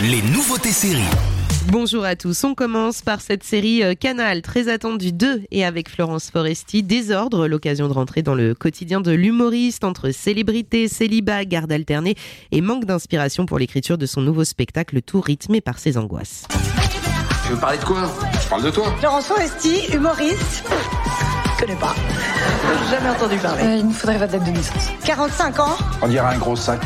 les nouveautés séries. Bonjour à tous, on commence par cette série euh, Canal très attendue 2 et avec Florence Foresti, Désordre, l'occasion de rentrer dans le quotidien de l'humoriste entre célébrité, célibat, garde alternée et manque d'inspiration pour l'écriture de son nouveau spectacle tout rythmé par ses angoisses. Tu veux parler de quoi? Je parle de toi. Florence Foresti, humoriste. Je connais pas. Jamais entendu parler. Euh, il nous faudrait votre date de naissance. 45 ans, On dirait un gros sac.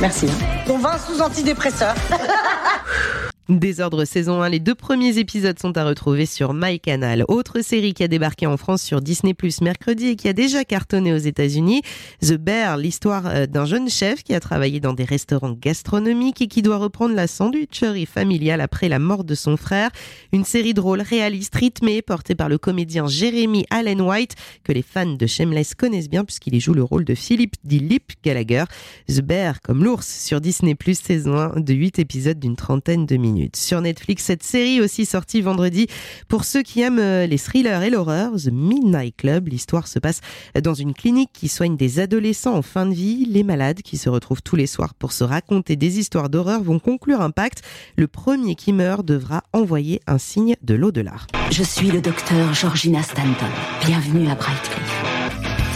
Merci. dont 20 sous antidépresseurs. Désordre saison 1, les deux premiers épisodes sont à retrouver sur MyCanal. Autre série qui a débarqué en France sur Disney Plus mercredi et qui a déjà cartonné aux États-Unis, The Bear, l'histoire euh, d'un jeune chef qui a travaillé dans des restaurants gastronomiques et qui doit reprendre la sandwicherie familiale après la mort de son frère. Une série drôle, réaliste, rythmée, portée par le comédien Jeremy Allen White, que les fans de Shameless connaissent bien puisqu'il y joue le rôle de Philippe D. Lip Gallagher. The Bear, comme l'ours, sur Disney Plus saison 1 de 8 épisodes d'une trentaine de minutes. Sur Netflix, cette série aussi sortie vendredi pour ceux qui aiment euh, les thrillers et l'horreur, The Midnight Club. L'histoire se passe dans une clinique qui soigne des adolescents en fin de vie. Les malades qui se retrouvent tous les soirs pour se raconter des histoires d'horreur vont conclure un pacte. Le premier qui meurt devra envoyer un signe de l'au-delà. Je suis le docteur Georgina Stanton. Bienvenue à Brightcliff.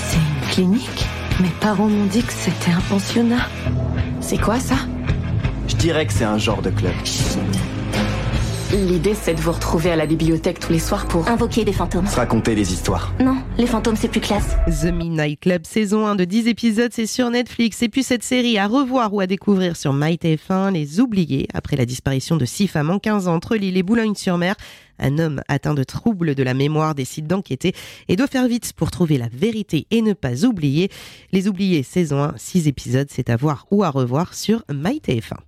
C'est une clinique? Mes parents m'ont dit que c'était un pensionnat. C'est quoi ça? Je dirais que c'est un genre de club. L'idée, c'est de vous retrouver à la bibliothèque tous les soirs pour... Invoquer des fantômes. Se raconter des histoires. Non, les fantômes c'est plus classe. The Midnight Club saison 1 de 10 épisodes, c'est sur Netflix. Et puis cette série à revoir ou à découvrir sur MyTF1, Les Oubliés, après la disparition de six femmes en 15 ans entre Lille et Boulogne-sur-Mer. Un homme atteint de troubles de la mémoire décide d'enquêter et de faire vite pour trouver la vérité et ne pas oublier. Les Oubliés saison 1, 6 épisodes, c'est à voir ou à revoir sur MyTF1.